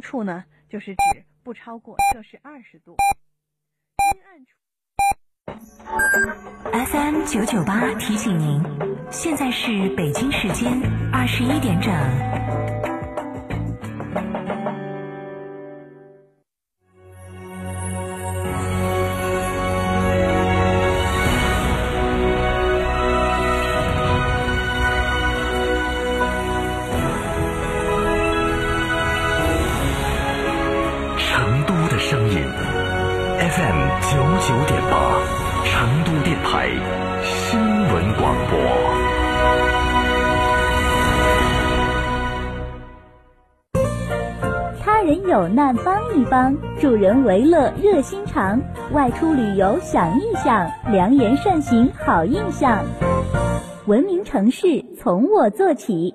处呢，就是指不超过摄氏二十度。FM 九九八提醒您，现在是北京时间二十一点整。FM 九九点八，成都电台新闻广播。他人有难帮一帮，助人为乐热心肠。外出旅游想一想，良言善行好印象。文明城市从我做起。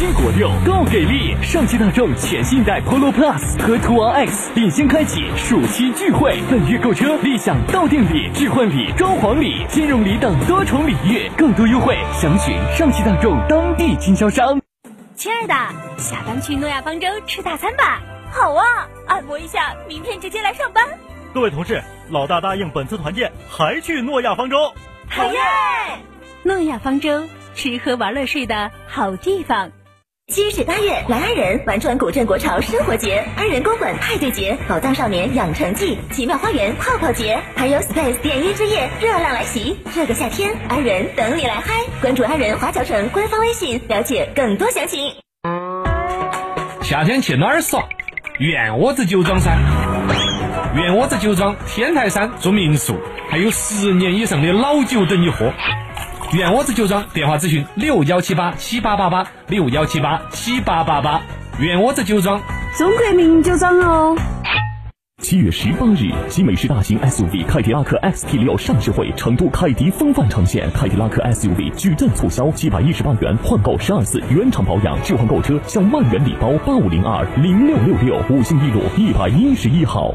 新国六够给力！上汽大众全新一代 Polo Plus 和途昂 X 领先开启暑期聚会，本月购车立享到店礼、置换礼、装潢礼、金融礼等多重礼遇，更多优惠详询上汽大众当地经销商。亲爱的，下班去诺亚方舟吃大餐吧！好啊，按摩一下，明天直接来上班。各位同事，老大答应本次团建还去诺亚方舟。好耶！诺亚方舟，吃喝玩乐睡的好地方。七至八月来安仁玩转古镇国潮生活节、安仁公馆派对节、宝藏少年养成记、奇妙花园泡泡节，还有 Space 电音之夜热浪来袭。这个夏天，安仁等你来嗨！关注安仁华侨城官方微信，了解更多详情。夏天去哪儿耍？圆窝子酒庄噻！圆窝子酒庄天台山住民宿，还有十年以上的老酒等你喝。圆窝子酒庄电话咨询六幺七八七八八八六幺七八七八八八。圆窝子酒庄，中国名酒庄哦。七月十八日，集美式大型 SUV 凯迪拉克 XT6 上市会，成都凯迪风范呈现凯迪拉克 SUV 矩阵促销，七百一十八元换购十二次原厂保养置换购车享万元礼包八五零二零六六六五星一路一百一十一号。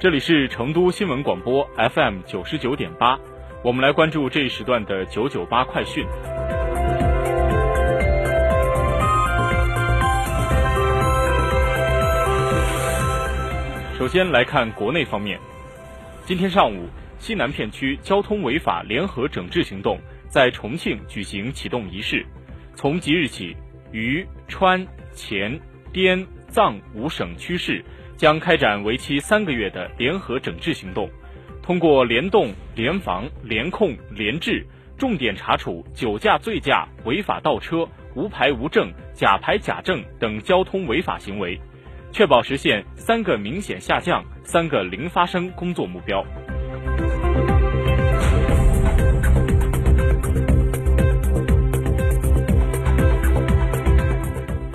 这里是成都新闻广播 FM 九十九点八，我们来关注这一时段的九九八快讯。首先来看国内方面，今天上午，西南片区交通违法联合整治行动在重庆举行启动仪式，从即日起，渝、川、黔、滇、藏五省区市。将开展为期三个月的联合整治行动，通过联动、联防、联控、联治，重点查处酒驾、醉驾、违法倒车、无牌无证、假牌假证等交通违法行为，确保实现三个明显下降、三个零发生工作目标。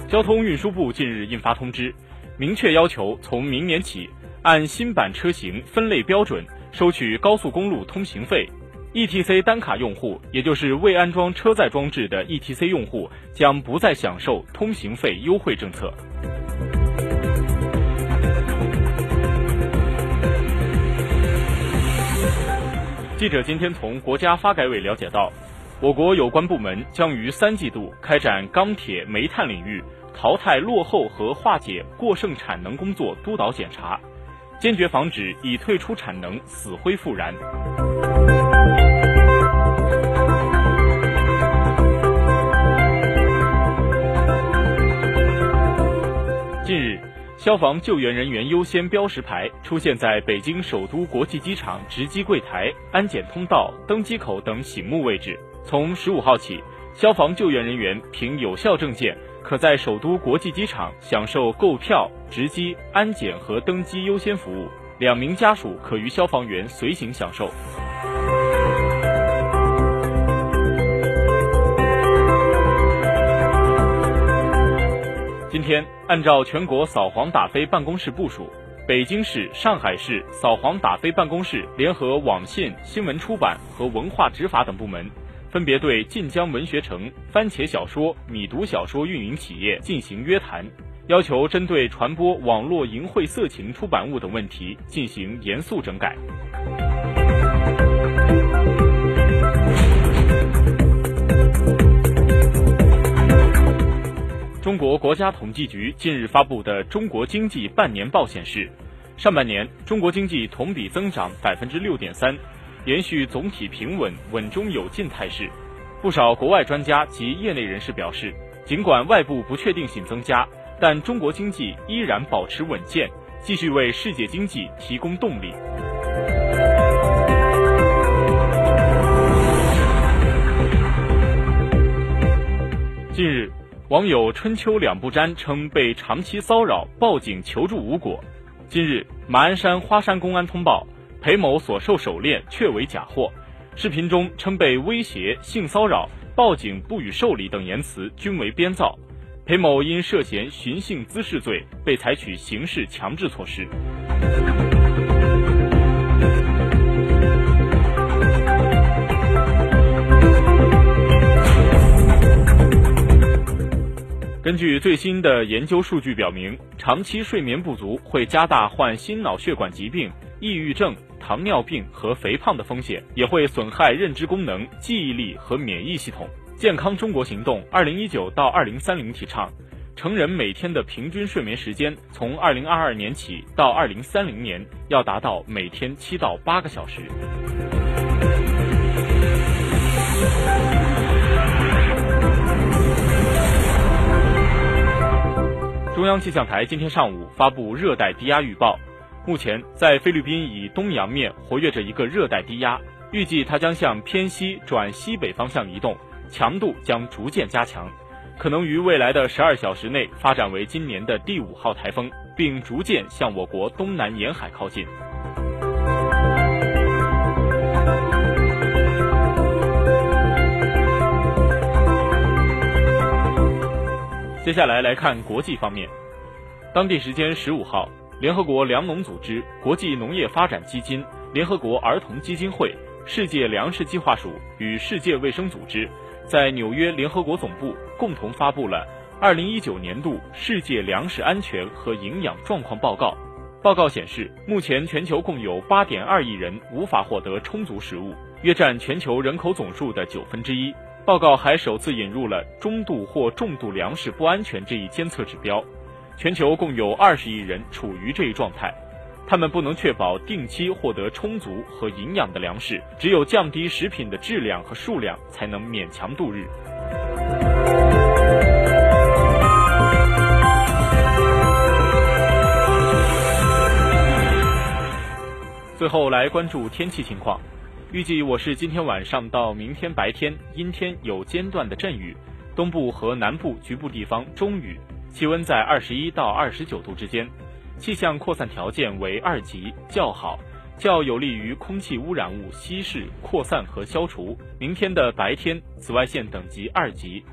交通运输部近日印发通知。明确要求，从明年起，按新版车型分类标准收取高速公路通行费。ETC 单卡用户，也就是未安装车载装置的 ETC 用户，将不再享受通行费优惠政策。记者今天从国家发改委了解到，我国有关部门将于三季度开展钢铁、煤炭领域。淘汰落后和化解过剩产能工作督导检查，坚决防止已退出产能死灰复燃。近日，消防救援人员优先标识牌出现在北京首都国际机场值机柜台、安检通道、登机口等醒目位置。从十五号起，消防救援人员凭有效证件。可在首都国际机场享受购票、值机、安检和登机优先服务，两名家属可与消防员随行享受。今天，按照全国扫黄打非办公室部署，北京市、上海市扫黄打非办公室联合网信、新闻出版和文化执法等部门，分别对晋江文学城、番茄小说、米读小说运营企业进行约谈，要求针对传播网络淫秽色情出版物等问题进行严肃整改。中国国家统计局近日发布的《中国经济半年报》显示，上半年中国经济同比增长百分之六点三，延续总体平稳、稳中有进态势。不少国外专家及业内人士表示，尽管外部不确定性增加，但中国经济依然保持稳健，继续为世界经济提供动力。近日。网友春秋两不沾称被长期骚扰，报警求助无果。近日，马鞍山花山公安通报，裴某所售手链确为假货，视频中称被威胁、性骚扰、报警不予受理等言辞均为编造。裴某因涉嫌寻衅滋事罪，被采取刑事强制措施。根据最新的研究数据表明，长期睡眠不足会加大患心脑血管疾病、抑郁症、糖尿病和肥胖的风险，也会损害认知功能、记忆力和免疫系统。健康中国行动二零一九到二零三零提倡，成人每天的平均睡眠时间从二零二二年起到二零三零年要达到每天七到八个小时。中央气象台今天上午发布热带低压预报，目前在菲律宾以东洋面活跃着一个热带低压，预计它将向偏西转西北方向移动，强度将逐渐加强，可能于未来的十二小时内发展为今年的第五号台风，并逐渐向我国东南沿海靠近。接下来来看国际方面，当地时间十五号，联合国粮农组织、国际农业发展基金、联合国儿童基金会、世界粮食计划署与世界卫生组织在纽约联合国总部共同发布了二零一九年度世界粮食安全和营养状况报告。报告显示，目前全球共有八点二亿人无法获得充足食物，约占全球人口总数的九分之一。报告还首次引入了中度或重度粮食不安全这一监测指标，全球共有二十亿人处于这一状态，他们不能确保定期获得充足和营养的粮食，只有降低食品的质量和数量，才能勉强度日。最后来关注天气情况。预计我市今天晚上到明天白天阴天有间断的阵雨，东部和南部局部地方中雨，气温在二十一到二十九度之间，气象扩散条件为二级，较好，较有利于空气污染物稀释、扩散和消除。明天的白天紫外线等级二级。